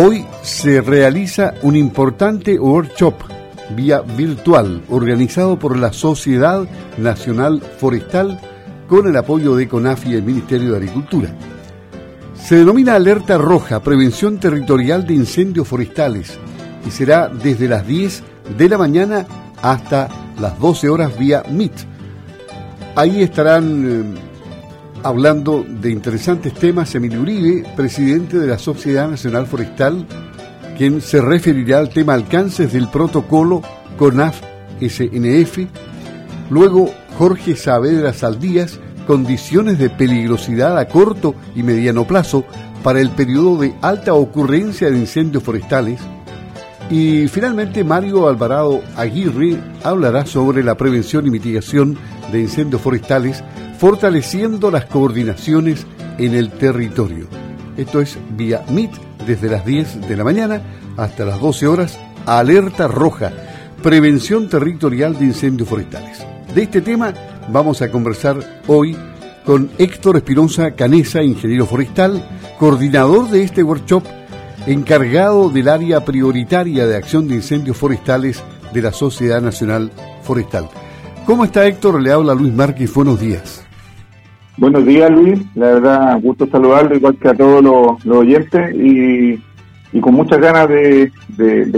Hoy se realiza un importante workshop vía virtual organizado por la Sociedad Nacional Forestal con el apoyo de CONAFI y el Ministerio de Agricultura. Se denomina Alerta Roja, Prevención Territorial de Incendios Forestales y será desde las 10 de la mañana hasta las 12 horas vía Meet. Ahí estarán eh, hablando de interesantes temas Emilio Uribe, presidente de la Sociedad Nacional Forestal, quien se referirá al tema alcances del protocolo CONAF-SNF. Luego Jorge Saavedra Saldías, condiciones de peligrosidad a corto y mediano plazo para el periodo de alta ocurrencia de incendios forestales. Y finalmente Mario Alvarado Aguirre hablará sobre la prevención y mitigación de incendios forestales, fortaleciendo las coordinaciones en el territorio. Esto es vía MIT desde las 10 de la mañana hasta las 12 horas, alerta roja, prevención territorial de incendios forestales. De este tema vamos a conversar hoy con Héctor Espinosa Canesa, ingeniero forestal, coordinador de este workshop, encargado del área prioritaria de acción de incendios forestales de la Sociedad Nacional Forestal. ¿Cómo está Héctor? Le habla Luis Márquez. Buenos días. Buenos días, Luis. La verdad, gusto saludarlo, igual que a todos los, oyentes, y, con muchas ganas de,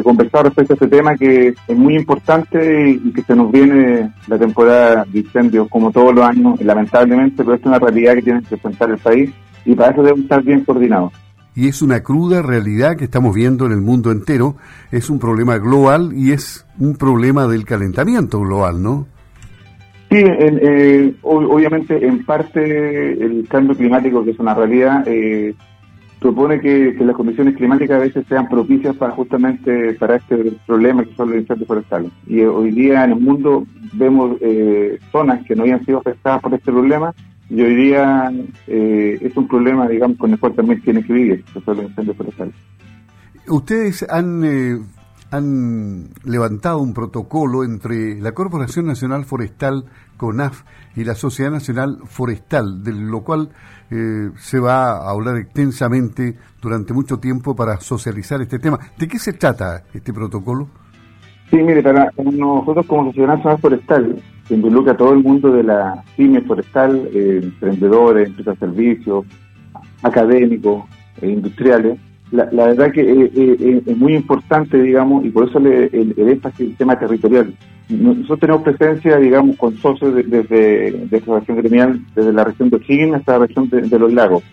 conversar respecto a este tema que es muy importante y, que se nos viene la temporada de incendios como todos los años, lamentablemente, pero es una realidad que tiene que enfrentar el país y para eso debemos estar bien coordinados. Y es una cruda realidad que estamos viendo en el mundo entero, es un problema global y es un problema del calentamiento global, ¿no? Sí, eh, obviamente en parte el cambio climático, que es una realidad, eh, propone que, las condiciones climáticas a veces sean propicias para justamente para este problema que son los incendios forestales. Y eh, hoy día en el mundo vemos zonas que no habían sido afectadas por este problema y hoy día es un problema, digamos, con el cual también tiene que vivir, que son los incendios forestales. Ustedes han han levantado un protocolo entre la Corporación Nacional Forestal, CONAF, y la Sociedad Nacional Forestal, de lo cual eh, se va a hablar extensamente durante mucho tiempo para socializar este tema. ¿De qué se trata este protocolo? Sí, mire, para nosotros como Sociedad Nacional Forestal, que involucra a todo el mundo de la pyme forestal, eh, emprendedores, empresas de servicios, académicos, e industriales, la, verdad que eh, eh, eh, es muy importante, digamos, y por eso le, el, énfasis del tema territorial. Nosotros tenemos presencia, digamos, con socios desde de, de, de gremial, desde la región de O'Higgins hasta la región de, los lagos.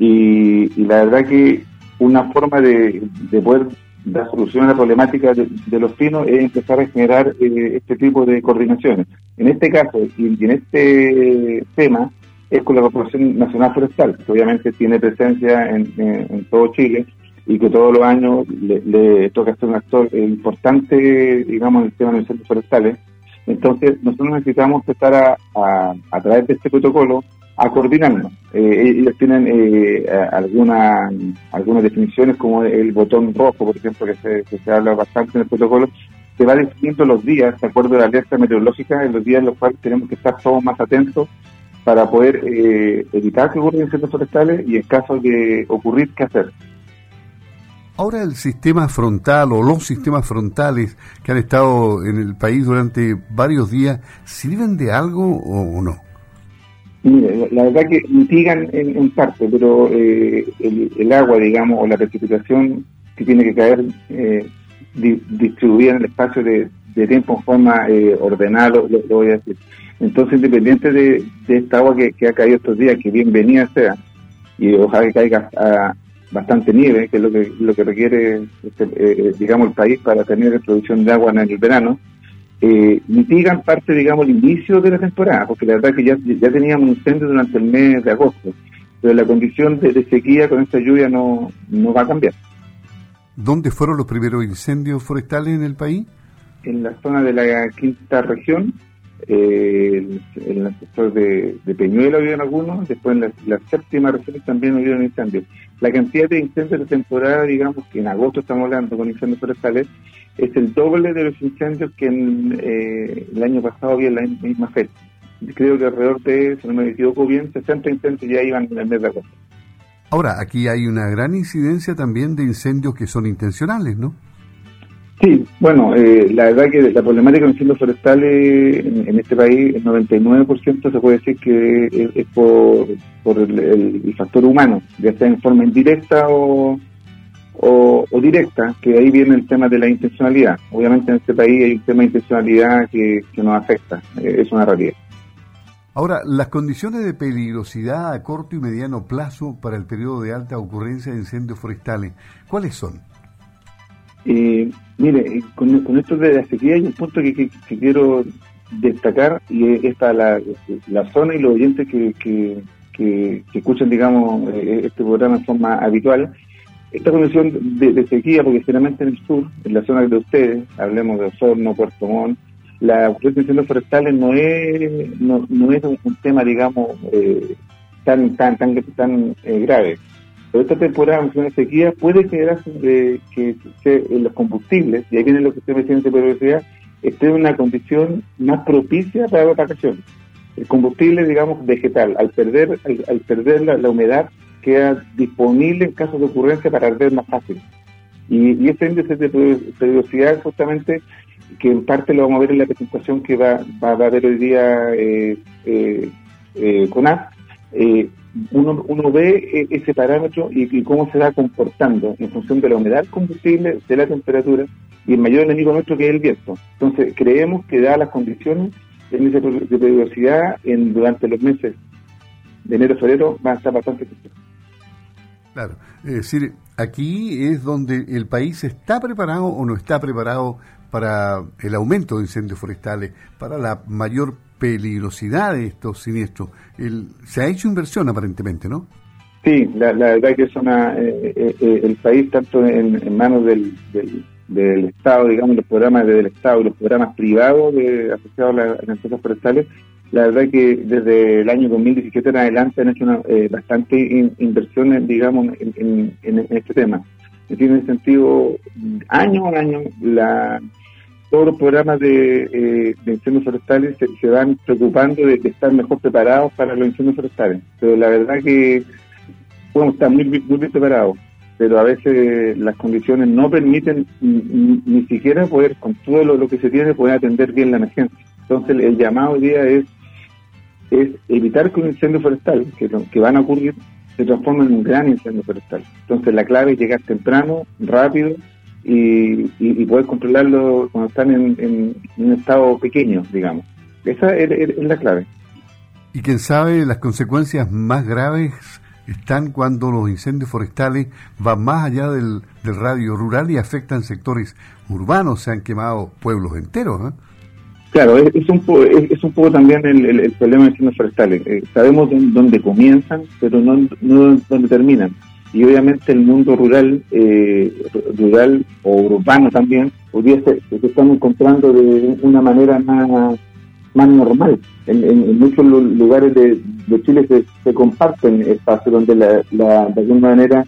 Y, la verdad que una forma de, poder dar solución a la problemática de, los pinos es empezar a generar este tipo de coordinaciones. En este caso, y en este tema, es con la Corporación Nacional Forestal, que obviamente tiene presencia en todo Chile, y que todos los años le, toca ser un actor importante, digamos, en el tema de los centros forestales. Entonces, nosotros necesitamos empezar a, través de este protocolo, a coordinarnos. Eh, ellos tienen eh, algunas definiciones, como el botón rojo, por ejemplo, que se, se habla bastante en el protocolo, se va definiendo los días, de acuerdo a la alerta meteorológica, en los días en los cuales tenemos que estar todos más atentos para poder eh, evitar que ocurran incendios forestales y en caso de ocurrir, ¿qué hacer? Ahora el sistema frontal o los sistemas frontales que han estado en el país durante varios días, ¿sirven de algo o no? Mire, la verdad que mitigan en, parte, pero eh, el, agua, digamos, o la precipitación que tiene que caer eh, distribuida en el espacio de, tiempo en forma eh, ordenada, lo, voy a decir. Entonces, independiente de, esta agua que, que, ha caído estos días, que bienvenida sea, y ojalá que caiga a, bastante nieve, que es lo que, lo que requiere, este, eh, digamos, el país para tener producción de agua en el verano, eh, mitigan parte, digamos, el inicio de la temporada, porque la verdad es que ya, ya teníamos incendios durante el mes de agosto, pero la condición de, sequía con esta lluvia no, no va a cambiar. ¿Dónde fueron los primeros incendios forestales en el país? En la zona de la quinta región, eh, en el sector de, de Peñuelo habían algunos, después en la, séptima región también hubieron incendios. La cantidad de incendios de temporada, digamos que en agosto estamos hablando con incendios forestales, es el doble de los incendios que en, eh, el año pasado había en la misma fecha. Creo que alrededor de, si no me equivoco bien, 60 incendios ya iban en el mes de agosto. Ahora, aquí hay una gran incidencia también de incendios que son intencionales, ¿no? Sí, bueno, eh, la verdad que la problemática de incendios forestales en, este país, el 99% se puede decir que es, por, el, factor humano, ya sea en forma indirecta o, o, directa, que ahí viene el tema de la intencionalidad. Obviamente en este país hay un tema de intencionalidad que, que nos afecta, eh, es una realidad. Ahora, las condiciones de peligrosidad a corto y mediano plazo para el periodo de alta ocurrencia de incendios forestales, ¿cuáles son? Eh, mire, con, esto de la sequía hay un punto que, quiero destacar y es la, la zona y los oyentes que, que, escuchan, digamos, eh, este programa en forma habitual. Esta condición de, sequía, porque generalmente en el sur, en la zona de ustedes, hablemos de Osorno, Puerto Montt, la ocurrencia de forestales no es, no, no es un, tema, digamos, eh, tan, tan, tan, tan grave pero esta temporada de sequía puede generar que los combustibles, y ahí viene lo que usted me decía de periodicidad, esté en una condición más propicia para la vacaciones. El combustible, digamos, vegetal, al perder, al, perder la, humedad, queda disponible en caso de ocurrencia para arder más fácil. Y, ese índice de periodicidad, justamente, que en parte lo vamos a ver en la presentación que va, a haber hoy día eh, eh, eh con A, eh, uno, uno ve eh, ese parámetro y, cómo se va comportando en función de la humedad combustible, de la temperatura y el mayor enemigo nuestro que es el viento. Entonces, creemos que dadas las condiciones de peligrosidad en, durante los meses de enero febrero va a estar bastante Claro, es decir, aquí es donde el país está preparado o no está preparado para el aumento de incendios forestales, para la mayor peligrosidad de estos siniestros. El, se ha hecho inversión aparentemente, ¿no? Sí, la, verdad que es una, eh, eh, eh, el país, tanto en, manos del, del, Estado, digamos, los programas del Estado y los programas privados de, asociados a, las empresas forestales, la verdad que desde el año 2017 en adelante han hecho una, bastante inversiones, digamos, en, en, este tema. En ese sentido, año a año, la, todos los programas de, eh, incendios forestales se, van preocupando de, estar mejor preparados para los incendios forestales. Pero la verdad que podemos estar muy, muy bien preparados, pero a veces las condiciones no permiten ni, siquiera poder, con todo lo, que se tiene, poder atender bien la emergencia. Entonces el, llamado hoy día es, es evitar que un incendio forestal, que, van a ocurrir, se transforme en un gran incendio forestal. Entonces la clave es llegar temprano, rápido, y, y, poder controlarlo cuando están en, un estado pequeño, digamos. Esa es, la clave. Y quién sabe, las consecuencias más graves están cuando los incendios forestales van más allá del, radio rural y afectan sectores urbanos, se han quemado pueblos enteros. ¿eh? Claro, es, un poco, es, un poco también el, problema de incendios forestales. Eh, sabemos dónde comienzan, pero no, no dónde terminan y obviamente el mundo rural, eh, rural o urbano también, hoy día se, están encontrando de una manera más, más normal. En, muchos lugares de, Chile se, comparten espacios donde la, de alguna manera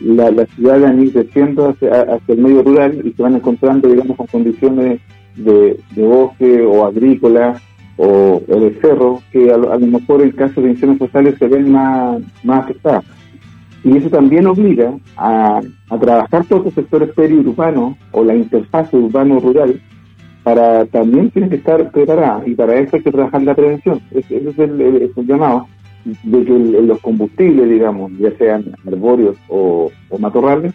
la, la ciudad van creciendo hacia, hacia, el medio rural y se van encontrando, digamos, con condiciones de, bosque o agrícola o, de cerro, que a, lo mejor en caso de incendios fosales se ven más, más afectadas. Y eso también obliga a, trabajar todos los sectores periurbanos o la interfaz urbano-rural para también tienen que estar preparadas y para eso hay que trabajar la prevención. Ese, es el, llamado de que los combustibles, digamos, ya sean arbóreos o, matorrales,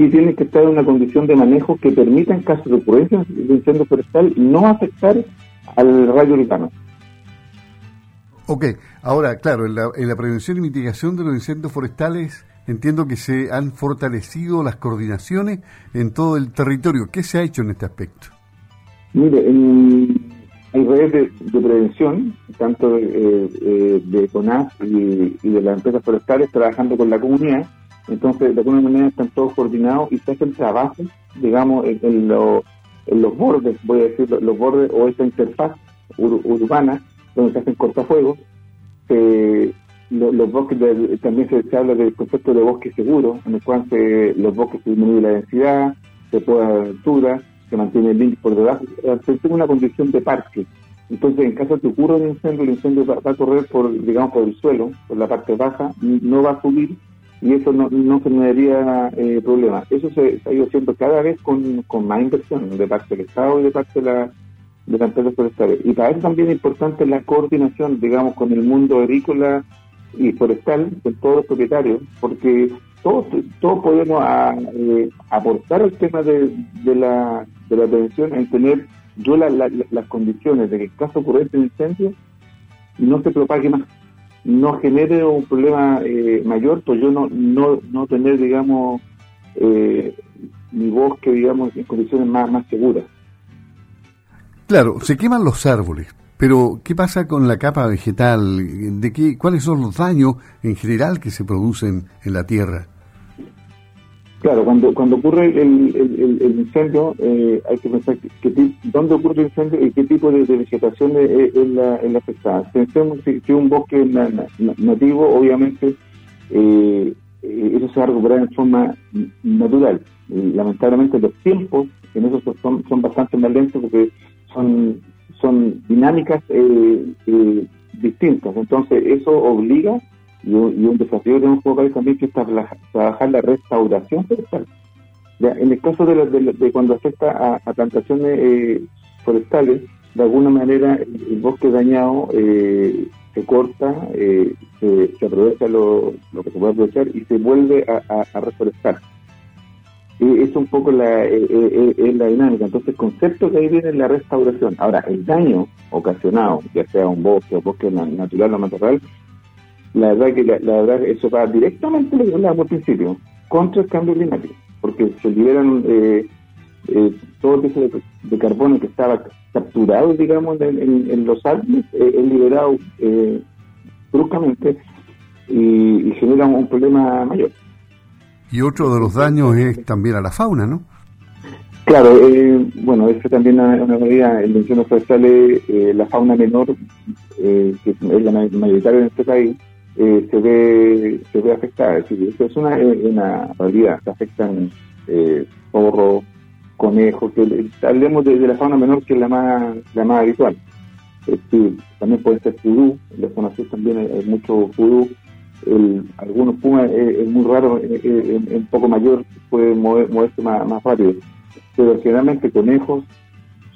sí tienen que estar en una condición de manejo que permita en caso de ocurrencia de incendio forestal no afectar al radio urbano. Ok, ahora, claro, en la, en la prevención y mitigación de los incendios forestales entiendo que se han fortalecido las coordinaciones en todo el territorio. ¿Qué se ha hecho en este aspecto? Mire, hay redes de, prevención, tanto de, eh, de CONAS y, de las empresas forestales, trabajando con la comunidad. Entonces, de alguna manera están todos coordinados y se hacen trabajos, digamos, en, los bordes, voy a decir, los bordes o esta interfaz urbana, donde se hacen cortafuegos, se, los bosques, también se, habla del concepto de bosque seguro, en el cual se, los bosques se disminuye la densidad, se puede altura, se mantiene el límite por debajo, se tiene una condición de parque. Entonces, en caso de que ocurra un incendio, el incendio va, a correr por, digamos, por el suelo, por la parte baja, no va a subir y eso no, no generaría eh, problemas. Eso se, ha ido haciendo cada vez con, con más inversión de parte del Estado y de parte de la de las empresas forestales. Y para eso también es importante la coordinación, digamos, con el mundo agrícola y forestal, con todos los propietarios, porque todos, todos podemos a, eh, aportar al tema de, de, la, de la prevención en tener yo las condiciones de que en caso ocurra un incendio no se propague más, no genere un problema eh, mayor, pues yo no, no, no tener, digamos, eh, mi bosque, digamos, en condiciones más, más seguras. Claro, se queman los árboles, pero ¿qué pasa con la capa vegetal? ¿De qué, ¿Cuáles son los daños en general que se producen en la tierra? Claro, cuando cuando ocurre el, incendio, eh, hay que pensar que, dónde ocurre el incendio y qué tipo de, vegetación es, la, afectada. Pensemos si, un bosque nativo, obviamente, eh, eso se va a recuperar en forma natural. lamentablemente los tiempos en eso son, son bastante más lentos porque son, son dinámicas eh, eh, distintas. Entonces, eso obliga, y, un desafío que tenemos como país también, que es trabajar la restauración forestal. En el caso de, de, cuando afecta a, plantaciones eh, forestales, de alguna manera el, bosque dañado se corta, se, aprovecha lo, que se puede aprovechar y se vuelve a, a reforestar es un poco la, eh, eh, eh, la dinámica. Entonces, el concepto que ahí viene es la restauración. Ahora, el daño ocasionado, ya sea un bosque o bosque natural o matorral, la verdad que la, verdad eso va directamente, lo que hablábamos al principio, contra el cambio climático, porque se liberan eh, todo el peso de, carbono que estaba capturado, digamos, en, los árboles, es liberado bruscamente y, y genera un problema mayor. Y otro de los daños es también a la fauna, ¿no? Claro, eh, bueno, eso también es una medida, el menciono forestal, eh, la fauna menor, eh, que es la mayoritaria en este país, eh, se ve se ve afectada. Es decir, es una, una realidad, se afectan eh, zorros, conejos, que, hablemos de, la fauna menor que es la más, la más habitual. también puede ser pudú, en la zona sur también hay, mucho pudú, el, algunos pumas es, muy raro, en un poco mayor puede moverse más, más rápido, pero generalmente conejos,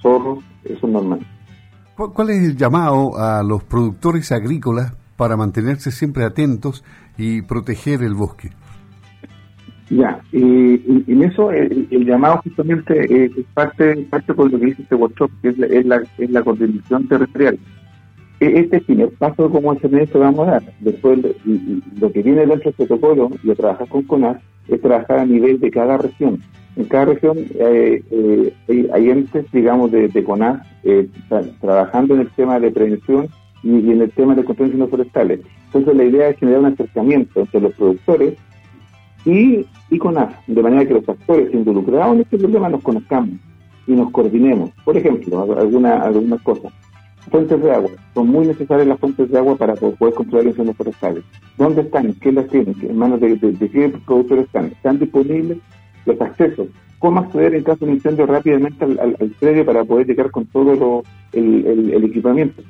zorros, eso es normal. ¿Cuál es el llamado a los productores agrícolas para mantenerse siempre atentos y proteger el bosque? Ya, y, en eso el, llamado justamente es, parte parte por lo que dice este workshop, que es la, es la, es la coordinación territorial. E-, este es el primer paso como SMS que vamos a dar. Después, lo que viene dentro del protocolo de trabajar con CONAS es trabajar a nivel de cada región. En cada región eh, eh, hay entes, digamos, de, CONAS eh, trabajando en el tema de prevención y, en el tema de control de forestales. Entonces, la idea es generar un acercamiento entre los productores y, y CONAS, de manera que los actores involucrados en este problema nos conozcamos y nos coordinemos. Por ejemplo, alguna, algunas cosas Fuentes de agua. Son muy necesarias las fuentes de agua para poder controlar incendios forestales. ¿Dónde están? ¿Quién las tiene? ¿En manos de, qué productores están? ¿Están disponibles los accesos? ¿Cómo acceder en caso de un incendio rápidamente al, al, predio para poder llegar con todo el, equipamiento?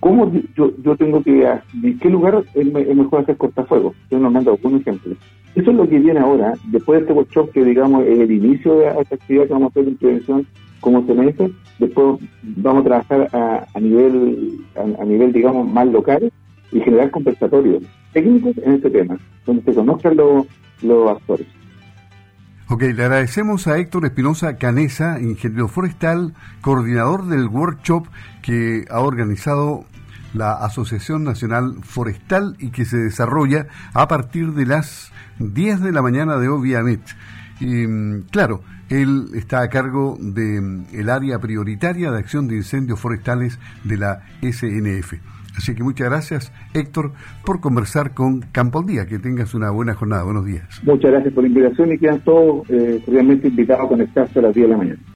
¿Cómo yo, yo tengo que ¿En qué lugar es, mejor hacer cortafuegos? Yo nos mando un ejemplo. Eso es lo que viene ahora, después de este workshop que digamos es el inicio de esta actividad que vamos a hacer en prevención como se dice, después vamos a trabajar a, nivel, a, nivel, digamos, más local y generar compensatorios técnicos en este tema, donde se conozcan los, los actores. Ok, le agradecemos a Héctor Espinosa Canesa, ingeniero forestal, coordinador del workshop que ha organizado la Asociación Nacional Forestal y que se desarrolla a partir de las 10 de la mañana de Oviamet. Y mm, claro, él está a cargo del mm, el área prioritaria de acción de incendios forestales de la SNF. Así que muchas gracias, Héctor, por conversar con Campo al. Que tengas una buena jornada. Buenos días. Muchas gracias por la invitación y quedan todos eh, realmente invitados a conectarse a las 10 de la mañana.